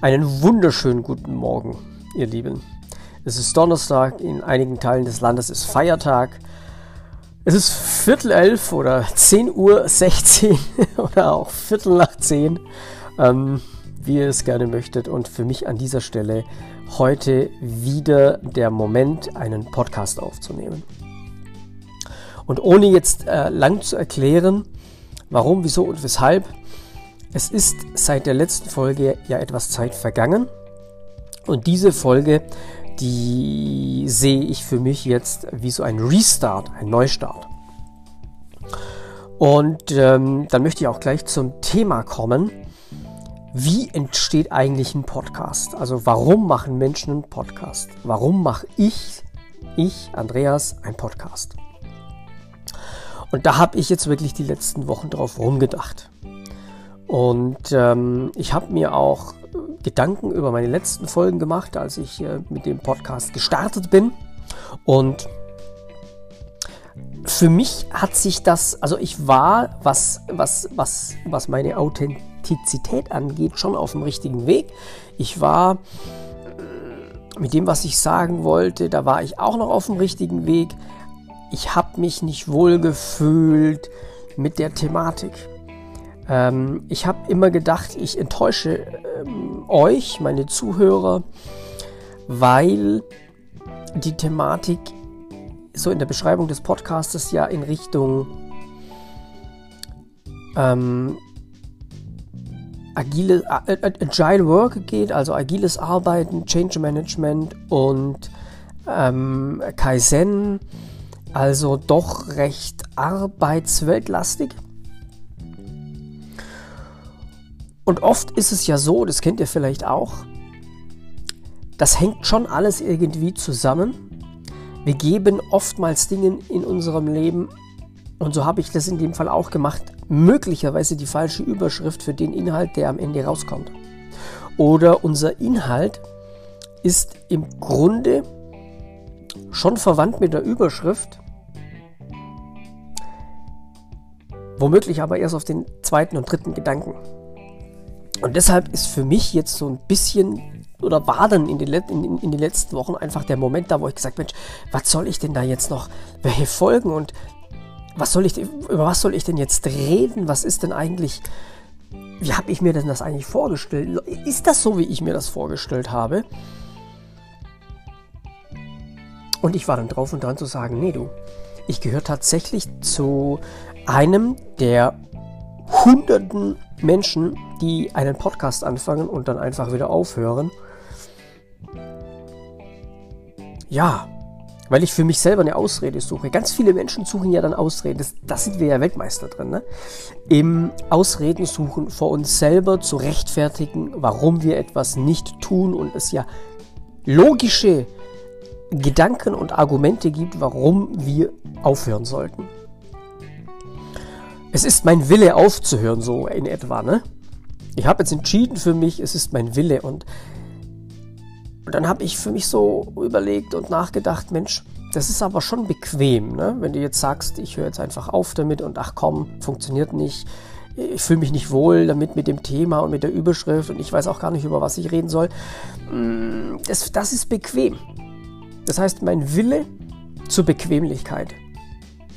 Einen wunderschönen guten Morgen, ihr Lieben. Es ist Donnerstag, in einigen Teilen des Landes ist Feiertag. Es ist Viertel elf oder 10 Uhr 16 oder auch Viertel nach 10, ähm, wie ihr es gerne möchtet. Und für mich an dieser Stelle heute wieder der Moment, einen Podcast aufzunehmen. Und ohne jetzt äh, lang zu erklären, warum, wieso und weshalb, es ist seit der letzten Folge ja etwas Zeit vergangen und diese Folge, die sehe ich für mich jetzt wie so ein Restart, ein Neustart. Und ähm, dann möchte ich auch gleich zum Thema kommen. Wie entsteht eigentlich ein Podcast? Also warum machen Menschen einen Podcast? Warum mache ich, ich, Andreas, einen Podcast? Und da habe ich jetzt wirklich die letzten Wochen drauf rumgedacht. Und ähm, ich habe mir auch Gedanken über meine letzten Folgen gemacht, als ich äh, mit dem Podcast gestartet bin. Und für mich hat sich das, also ich war, was, was, was, was meine Authentizität angeht, schon auf dem richtigen Weg. Ich war äh, mit dem, was ich sagen wollte, da war ich auch noch auf dem richtigen Weg. Ich habe mich nicht wohl gefühlt mit der Thematik. Ähm, ich habe immer gedacht, ich enttäusche ähm, euch, meine Zuhörer, weil die Thematik so in der Beschreibung des Podcastes ja in Richtung ähm, agile, Agile Work geht, also agiles Arbeiten, Change Management und ähm, Kaizen, also doch recht arbeitsweltlastig. Und oft ist es ja so, das kennt ihr vielleicht auch, das hängt schon alles irgendwie zusammen. Wir geben oftmals Dingen in unserem Leben, und so habe ich das in dem Fall auch gemacht, möglicherweise die falsche Überschrift für den Inhalt, der am Ende rauskommt. Oder unser Inhalt ist im Grunde schon verwandt mit der Überschrift, womöglich aber erst auf den zweiten und dritten Gedanken. Und deshalb ist für mich jetzt so ein bisschen oder war dann in den, in, in den letzten Wochen einfach der Moment da, wo ich gesagt Mensch, was soll ich denn da jetzt noch, welche Folgen und was soll ich, über was soll ich denn jetzt reden? Was ist denn eigentlich, wie habe ich mir denn das eigentlich vorgestellt? Ist das so, wie ich mir das vorgestellt habe? Und ich war dann drauf und dran zu sagen, nee du, ich gehöre tatsächlich zu einem der hunderten Menschen, die einen Podcast anfangen und dann einfach wieder aufhören. Ja, weil ich für mich selber eine Ausrede suche. Ganz viele Menschen suchen ja dann Ausreden. Das, das sind wir ja Weltmeister drin. Ne? Im Ausreden suchen vor uns selber zu rechtfertigen, warum wir etwas nicht tun und es ja logische Gedanken und Argumente gibt, warum wir aufhören sollten. Es ist mein Wille aufzuhören, so in etwa, ne? Ich habe jetzt entschieden für mich, es ist mein Wille und, und dann habe ich für mich so überlegt und nachgedacht, Mensch, das ist aber schon bequem, ne? Wenn du jetzt sagst, ich höre jetzt einfach auf damit und ach komm, funktioniert nicht, ich fühle mich nicht wohl damit mit dem Thema und mit der Überschrift und ich weiß auch gar nicht, über was ich reden soll. Mm, das, das ist bequem. Das heißt, mein Wille zur Bequemlichkeit.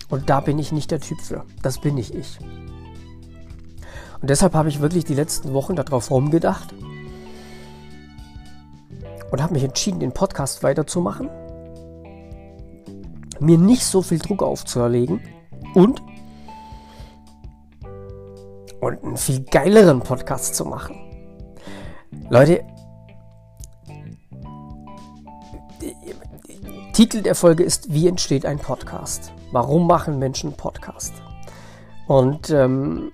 Und da bin ich nicht der Typ für. Das bin nicht ich. Und deshalb habe ich wirklich die letzten Wochen darauf rumgedacht und habe mich entschieden, den Podcast weiterzumachen, mir nicht so viel Druck aufzuerlegen und und einen viel geileren Podcast zu machen. Leute, Titel der Folge ist Wie entsteht ein Podcast? Warum machen Menschen Podcast? Und ähm,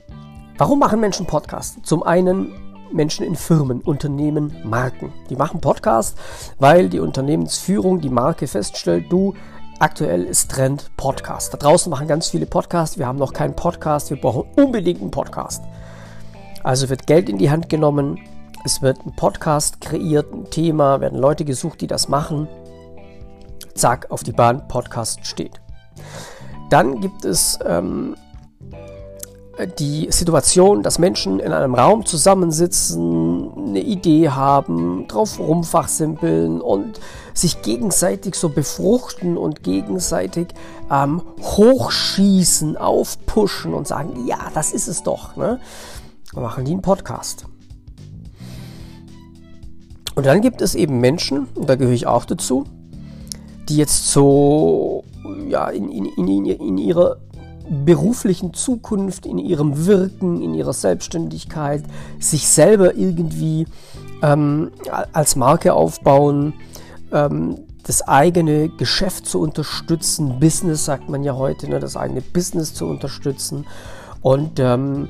warum machen Menschen Podcast? Zum einen Menschen in Firmen, Unternehmen, Marken. Die machen Podcast, weil die Unternehmensführung, die Marke feststellt, du, aktuell ist Trend Podcast. Da draußen machen ganz viele Podcasts, wir haben noch keinen Podcast, wir brauchen unbedingt einen Podcast. Also wird Geld in die Hand genommen, es wird ein Podcast kreiert, ein Thema, werden Leute gesucht, die das machen. Zack, auf die Bahn, Podcast steht. Dann gibt es ähm, die Situation, dass Menschen in einem Raum zusammensitzen, eine Idee haben, drauf rumfachsimpeln und sich gegenseitig so befruchten und gegenseitig ähm, hochschießen, aufpushen und sagen, ja, das ist es doch. Ne? Und machen die einen Podcast. Und dann gibt es eben Menschen, und da gehöre ich auch dazu, die jetzt so ja, in, in, in, in ihrer beruflichen Zukunft, in ihrem Wirken, in ihrer Selbstständigkeit, sich selber irgendwie ähm, als Marke aufbauen, ähm, das eigene Geschäft zu unterstützen, Business sagt man ja heute, ne, das eigene Business zu unterstützen. Und ähm,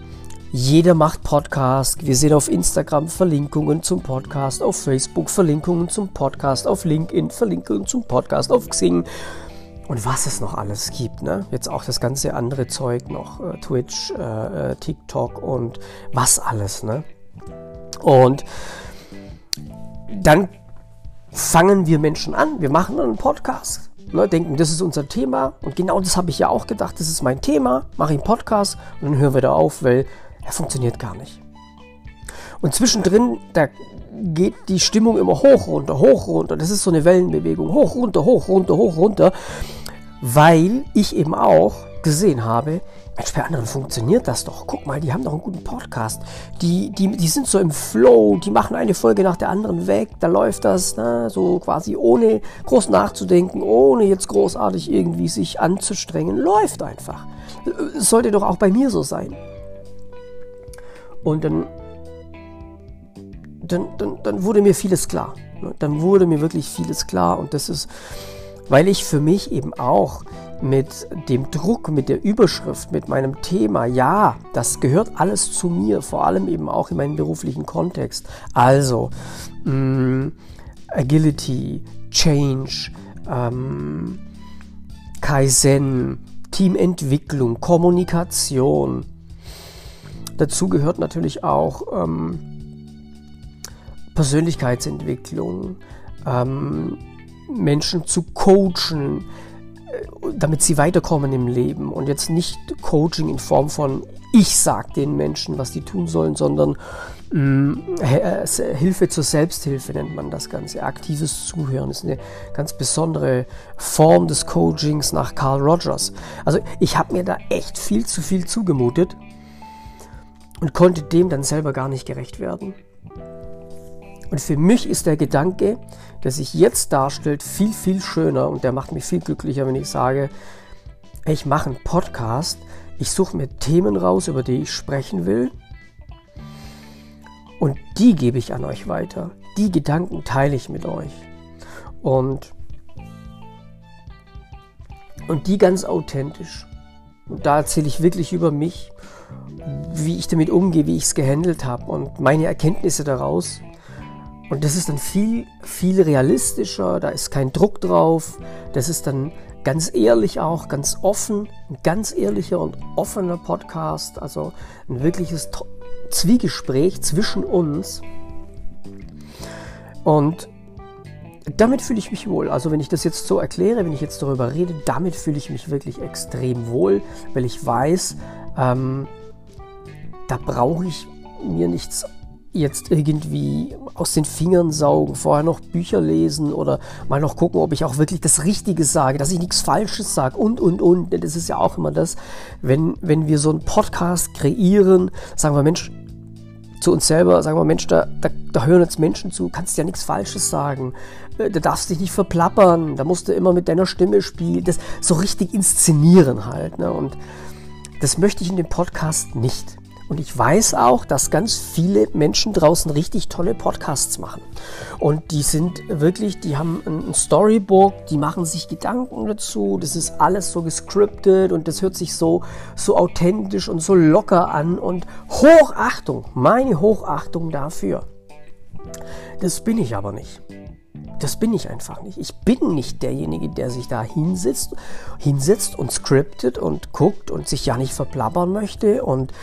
jeder macht Podcast. Wir sehen auf Instagram Verlinkungen zum Podcast, auf Facebook Verlinkungen zum Podcast, auf LinkedIn Verlinkungen zum Podcast, auf Xing und was es noch alles gibt. Ne? Jetzt auch das ganze andere Zeug noch, äh, Twitch, äh, äh, TikTok und was alles. Ne? Und dann fangen wir Menschen an, wir machen einen Podcast, ne, denken, das ist unser Thema und genau das habe ich ja auch gedacht, das ist mein Thema, mache ich einen Podcast und dann hören wir da auf, weil er funktioniert gar nicht. Und zwischendrin, da geht die Stimmung immer hoch, runter, hoch, runter. Das ist so eine Wellenbewegung. Hoch, runter, hoch, runter, hoch, runter weil ich eben auch gesehen habe, Mensch, bei anderen funktioniert das doch. Guck mal, die haben doch einen guten Podcast. Die, die, die sind so im Flow, die machen eine Folge nach der anderen weg. Da läuft das ne, so quasi ohne groß nachzudenken, ohne jetzt großartig irgendwie sich anzustrengen. Läuft einfach. Sollte doch auch bei mir so sein. Und dann, dann, dann, dann wurde mir vieles klar. Dann wurde mir wirklich vieles klar. Und das ist weil ich für mich eben auch mit dem Druck, mit der Überschrift, mit meinem Thema, ja, das gehört alles zu mir, vor allem eben auch in meinem beruflichen Kontext. Also mh, mm, Agility, Change, ähm, Kaizen, Teamentwicklung, Kommunikation. Dazu gehört natürlich auch ähm, Persönlichkeitsentwicklung, ähm, Menschen zu coachen, äh, damit sie weiterkommen im Leben und jetzt nicht Coaching in Form von ich sag den Menschen, was die tun sollen, sondern mm, äh, Hilfe zur Selbsthilfe nennt man das Ganze. Aktives Zuhören ist eine ganz besondere Form des Coachings nach Carl Rogers. Also ich habe mir da echt viel zu viel zugemutet und konnte dem dann selber gar nicht gerecht werden. Und für mich ist der Gedanke, der sich jetzt darstellt, viel, viel schöner und der macht mich viel glücklicher, wenn ich sage, ich mache einen Podcast, ich suche mir Themen raus, über die ich sprechen will und die gebe ich an euch weiter. Die Gedanken teile ich mit euch. Und, und die ganz authentisch. Und da erzähle ich wirklich über mich, wie ich damit umgehe, wie ich es gehandelt habe und meine Erkenntnisse daraus. Und das ist dann viel, viel realistischer, da ist kein Druck drauf, das ist dann ganz ehrlich auch, ganz offen, ein ganz ehrlicher und offener Podcast, also ein wirkliches Zwiegespräch zwischen uns. Und damit fühle ich mich wohl. Also wenn ich das jetzt so erkläre, wenn ich jetzt darüber rede, damit fühle ich mich wirklich extrem wohl, weil ich weiß, ähm, da brauche ich mir nichts jetzt irgendwie aus den Fingern saugen, vorher noch Bücher lesen oder mal noch gucken, ob ich auch wirklich das Richtige sage, dass ich nichts Falsches sage und, und, und. Das ist ja auch immer das, wenn, wenn wir so einen Podcast kreieren, sagen wir, Mensch, zu uns selber, sagen wir, Mensch, da, da, da hören jetzt Menschen zu, kannst ja nichts Falsches sagen, äh, da darfst dich nicht verplappern, da musst du immer mit deiner Stimme spielen, das so richtig inszenieren halt. Ne? Und das möchte ich in dem Podcast nicht. Und ich weiß auch, dass ganz viele Menschen draußen richtig tolle Podcasts machen. Und die sind wirklich, die haben ein Storybook, die machen sich Gedanken dazu. Das ist alles so gescriptet und das hört sich so, so authentisch und so locker an. Und Hochachtung, meine Hochachtung dafür. Das bin ich aber nicht. Das bin ich einfach nicht. Ich bin nicht derjenige, der sich da hinsetzt, hinsetzt und scriptet und guckt und sich ja nicht verplappern möchte und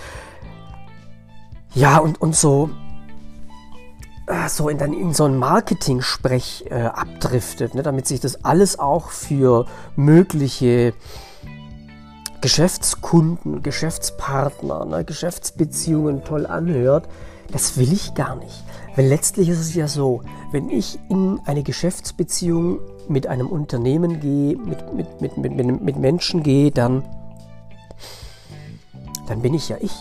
ja, und, und so, äh, so in, in so ein Marketing-Sprech äh, abdriftet, ne, damit sich das alles auch für mögliche Geschäftskunden, Geschäftspartner, ne, Geschäftsbeziehungen toll anhört. Das will ich gar nicht. Weil letztlich ist es ja so, wenn ich in eine Geschäftsbeziehung mit einem Unternehmen gehe, mit, mit, mit, mit, mit Menschen gehe, dann, dann bin ich ja ich.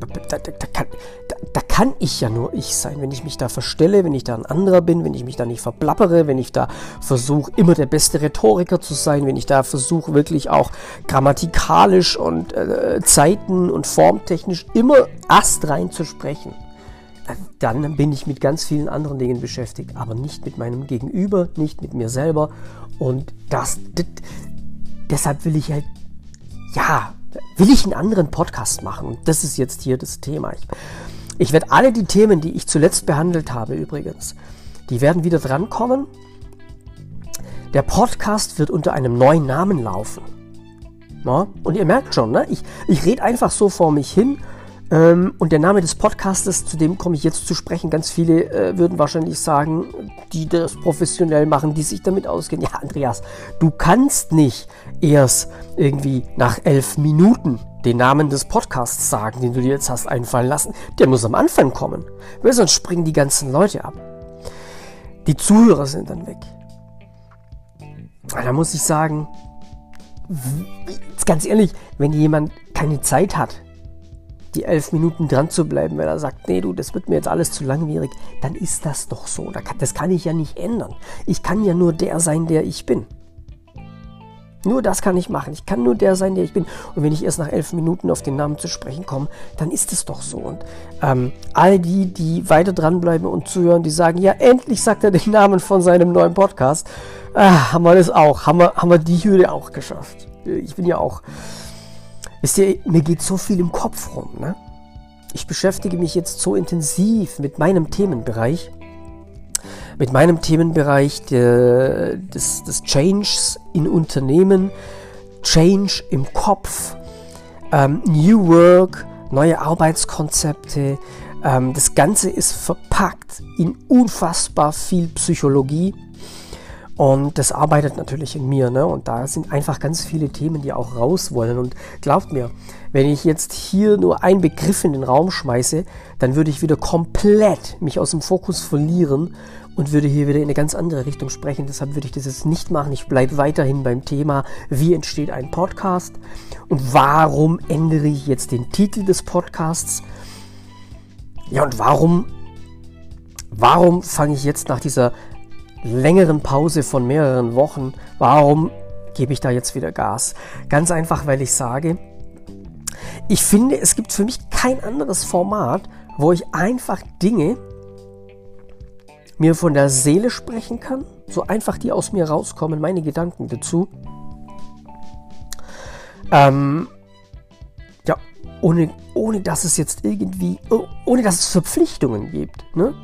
Da, da, da, kann, da, kann, ich ja nur ich sein, wenn ich mich da verstelle, wenn ich da ein anderer bin, wenn ich mich da nicht verplappere, wenn ich da versuche, immer der beste Rhetoriker zu sein, wenn ich da versuche, wirklich auch grammatikalisch und äh, zeiten- und formtechnisch immer astrein zu sprechen. Dann bin ich mit ganz vielen anderen Dingen beschäftigt, aber nicht mit meinem Gegenüber, nicht mit mir selber. Und das, das deshalb will ich halt, ja, will ich einen anderen Podcast machen. Das ist jetzt hier das Thema. Ich, ich werde alle die Themen, die ich zuletzt behandelt habe, übrigens, die werden wieder drankommen. Der Podcast wird unter einem neuen Namen laufen. Ja? Und ihr merkt schon, ne? ich, ich rede einfach so vor mich hin ähm, und der Name des Podcastes, zu dem komme ich jetzt zu sprechen. Ganz viele äh, würden wahrscheinlich sagen, die das professionell machen, die sich damit auskennen. Ja, Andreas, du kannst nicht erst irgendwie nach elf Minuten den Namen des Podcasts sagen, den du dir jetzt hast einfallen lassen. Der muss am Anfang kommen, weil sonst springen die ganzen Leute ab. Die Zuhörer sind dann weg. Da muss ich sagen, ganz ehrlich, wenn jemand keine Zeit hat, die elf Minuten dran zu bleiben, wenn er sagt, nee, du, das wird mir jetzt alles zu langwierig, dann ist das doch so. Das kann ich ja nicht ändern. Ich kann ja nur der sein, der ich bin. Nur das kann ich machen. Ich kann nur der sein, der ich bin. Und wenn ich erst nach elf Minuten auf den Namen zu sprechen komme, dann ist es doch so. Und ähm, all die, die weiter dranbleiben und zuhören, die sagen, ja, endlich sagt er den Namen von seinem neuen Podcast, ah, haben wir das auch. Haben wir, haben wir die Hürde auch geschafft. Ich bin ja auch Wisst ihr, mir geht so viel im Kopf rum. Ne? Ich beschäftige mich jetzt so intensiv mit meinem Themenbereich, mit meinem Themenbereich de, des, des Changes in Unternehmen, Change im Kopf, ähm, New Work, neue Arbeitskonzepte. Ähm, das Ganze ist verpackt in unfassbar viel Psychologie und das arbeitet natürlich in mir. Ne? Und da sind einfach ganz viele Themen, die auch raus wollen. Und glaubt mir, wenn ich jetzt hier nur einen Begriff in den Raum schmeiße, dann würde ich wieder komplett mich aus dem Fokus verlieren und würde hier wieder in eine ganz andere Richtung sprechen. Deshalb würde ich das jetzt nicht machen. Ich bleibe weiterhin beim Thema, wie entsteht ein Podcast und warum ändere ich jetzt den Titel des Podcasts. Ja, und warum, warum fange ich jetzt nach dieser längeren Pause von mehreren Wochen, warum gebe ich da jetzt wieder Gas? Ganz einfach, weil ich sage, ich finde, es gibt für mich kein anderes Format, wo ich einfach Dinge mir von der Seele sprechen kann, so einfach die aus mir rauskommen, meine Gedanken dazu. Ähm, ja, ohne, ohne dass es jetzt irgendwie, oh, ohne dass es Verpflichtungen gibt. Ne?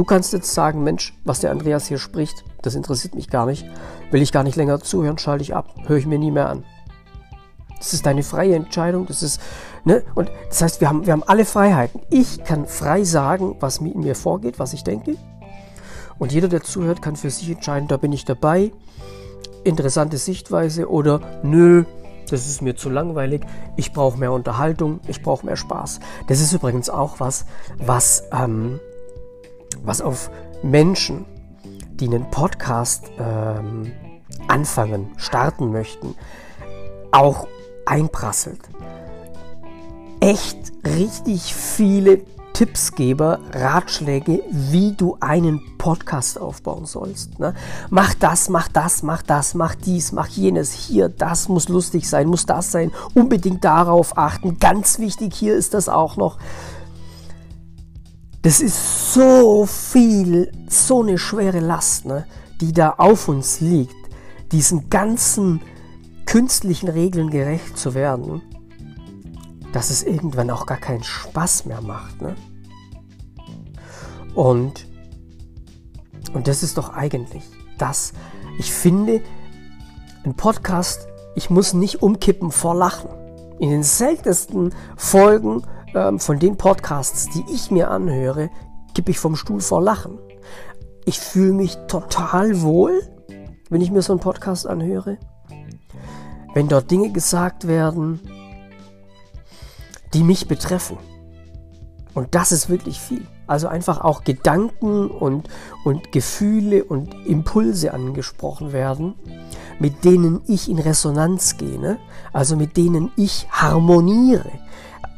Du kannst jetzt sagen, Mensch, was der Andreas hier spricht, das interessiert mich gar nicht. Will ich gar nicht länger zuhören, schalte ich ab, höre ich mir nie mehr an. Das ist deine freie Entscheidung. Das ist, ne? Und das heißt, wir haben, wir haben alle Freiheiten. Ich kann frei sagen, was in mir vorgeht, was ich denke. Und jeder, der zuhört, kann für sich entscheiden, da bin ich dabei. Interessante Sichtweise oder nö, das ist mir zu langweilig. Ich brauche mehr Unterhaltung, ich brauche mehr Spaß. Das ist übrigens auch was, was ähm, was auf Menschen, die einen Podcast ähm, anfangen, starten möchten, auch einprasselt. Echt richtig viele Tippsgeber, Ratschläge, wie du einen Podcast aufbauen sollst. Ne? Mach das, mach das, mach das, mach dies, mach jenes. Hier, das muss lustig sein, muss das sein. Unbedingt darauf achten. Ganz wichtig, hier ist das auch noch. Das ist so viel, so eine schwere Last, ne, die da auf uns liegt, diesen ganzen künstlichen Regeln gerecht zu werden, dass es irgendwann auch gar keinen Spaß mehr macht. Ne? Und, und das ist doch eigentlich das. Ich finde, ein Podcast, ich muss nicht umkippen vor Lachen. In den seltensten Folgen ähm, von den Podcasts, die ich mir anhöre, kippe ich vom Stuhl vor Lachen. Ich fühle mich total wohl, wenn ich mir so einen Podcast anhöre. Wenn dort Dinge gesagt werden, die mich betreffen. Und das ist wirklich viel. Also einfach auch Gedanken und, und Gefühle und Impulse angesprochen werden, mit denen ich in Resonanz gehe, ne? also mit denen ich harmoniere.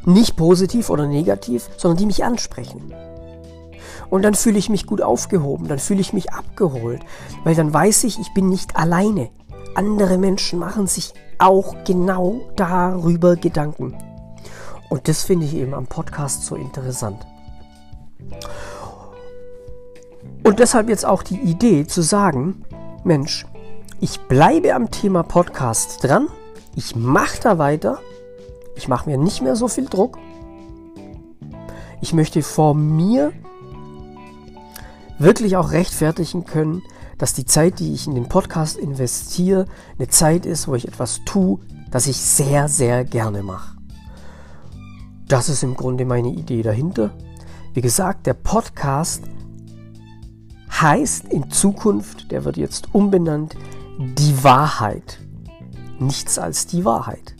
Nicht positiv oder negativ, sondern die mich ansprechen. Und dann fühle ich mich gut aufgehoben, dann fühle ich mich abgeholt, weil dann weiß ich, ich bin nicht alleine. Andere Menschen machen sich auch genau darüber Gedanken. Und das finde ich eben am Podcast so interessant. Und deshalb jetzt auch die Idee zu sagen, Mensch, ich bleibe am Thema Podcast dran, ich mache da weiter, ich mache mir nicht mehr so viel Druck. Ich möchte vor mir wirklich auch rechtfertigen können, dass die Zeit, die ich in den Podcast investiere, eine Zeit ist, wo ich etwas tue, das ich sehr, sehr gerne mache. Das ist im Grunde meine Idee dahinter. Wie gesagt, der Podcast heißt in Zukunft, der wird jetzt umbenannt, die Wahrheit. Nichts als die Wahrheit.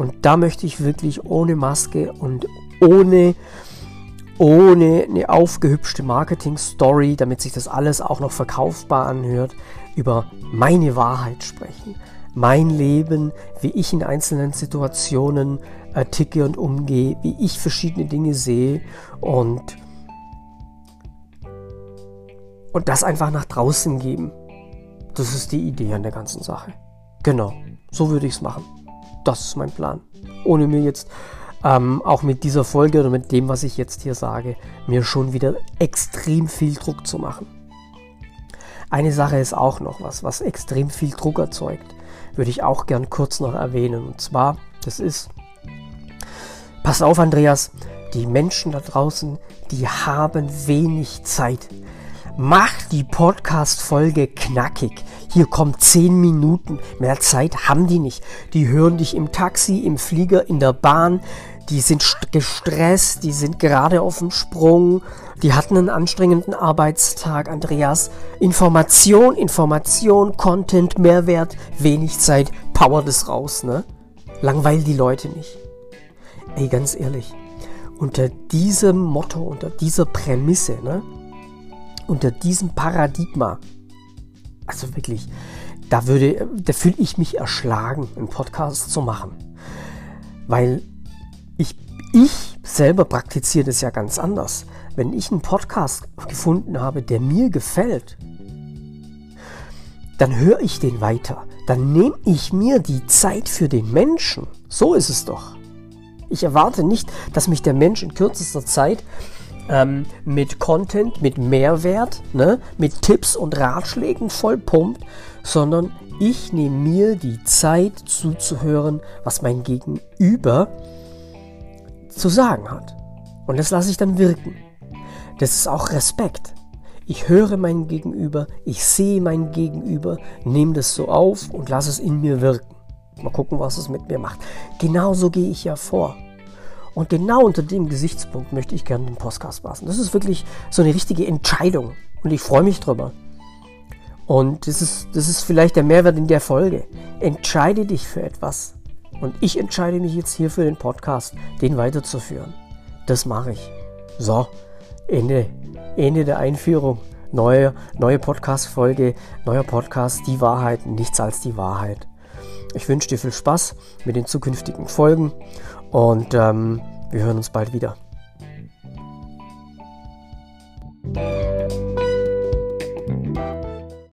Und da möchte ich wirklich ohne Maske und ohne, ohne eine aufgehübschte Marketing-Story, damit sich das alles auch noch verkaufbar anhört, über meine Wahrheit sprechen. Mein Leben, wie ich in einzelnen Situationen äh, ticke und umgehe, wie ich verschiedene Dinge sehe und, und das einfach nach draußen geben. Das ist die Idee an der ganzen Sache. Genau, so würde ich es machen. Das ist mein Plan. Ohne mir jetzt ähm, auch mit dieser Folge oder mit dem, was ich jetzt hier sage, mir schon wieder extrem viel Druck zu machen. Eine Sache ist auch noch was, was extrem viel Druck erzeugt, würde ich auch gern kurz noch erwähnen. Und zwar, das ist Pass auf, Andreas, die Menschen da draußen, die haben wenig Zeit. Mach die Podcast-Folge knackig. Hier kommt 10 Minuten. Mehr Zeit haben die nicht. Die hören dich im Taxi, im Flieger, in der Bahn. Die sind gestresst, die sind gerade auf dem Sprung. Die hatten einen anstrengenden Arbeitstag, Andreas. Information, Information, Content, Mehrwert, wenig Zeit, power das raus, ne? Langweil die Leute nicht. Ey, ganz ehrlich, unter diesem Motto, unter dieser Prämisse, ne, unter diesem Paradigma, also wirklich, da würde, da fühle ich mich erschlagen, einen Podcast zu machen. Weil ich, ich selber praktiziere das ja ganz anders. Wenn ich einen Podcast gefunden habe, der mir gefällt, dann höre ich den weiter. Dann nehme ich mir die Zeit für den Menschen. So ist es doch. Ich erwarte nicht, dass mich der Mensch in kürzester Zeit ähm, mit Content, mit Mehrwert, ne, mit Tipps und Ratschlägen vollpumpt, sondern ich nehme mir die Zeit zuzuhören, was mein Gegenüber zu sagen hat. Und das lasse ich dann wirken. Das ist auch Respekt. Ich höre mein Gegenüber, ich sehe mein Gegenüber, nehme das so auf und lasse es in mir wirken. Mal gucken, was es mit mir macht. Genauso gehe ich ja vor. Und genau unter dem Gesichtspunkt möchte ich gerne den Podcast machen. Das ist wirklich so eine richtige Entscheidung. Und ich freue mich drüber. Und das ist, das ist vielleicht der Mehrwert in der Folge. Entscheide dich für etwas. Und ich entscheide mich jetzt hier für den Podcast, den weiterzuführen. Das mache ich. So, Ende, Ende der Einführung. Neue, neue Podcast-Folge, neuer Podcast, die Wahrheit, nichts als die Wahrheit. Ich wünsche dir viel Spaß mit den zukünftigen Folgen und ähm, wir hören uns bald wieder.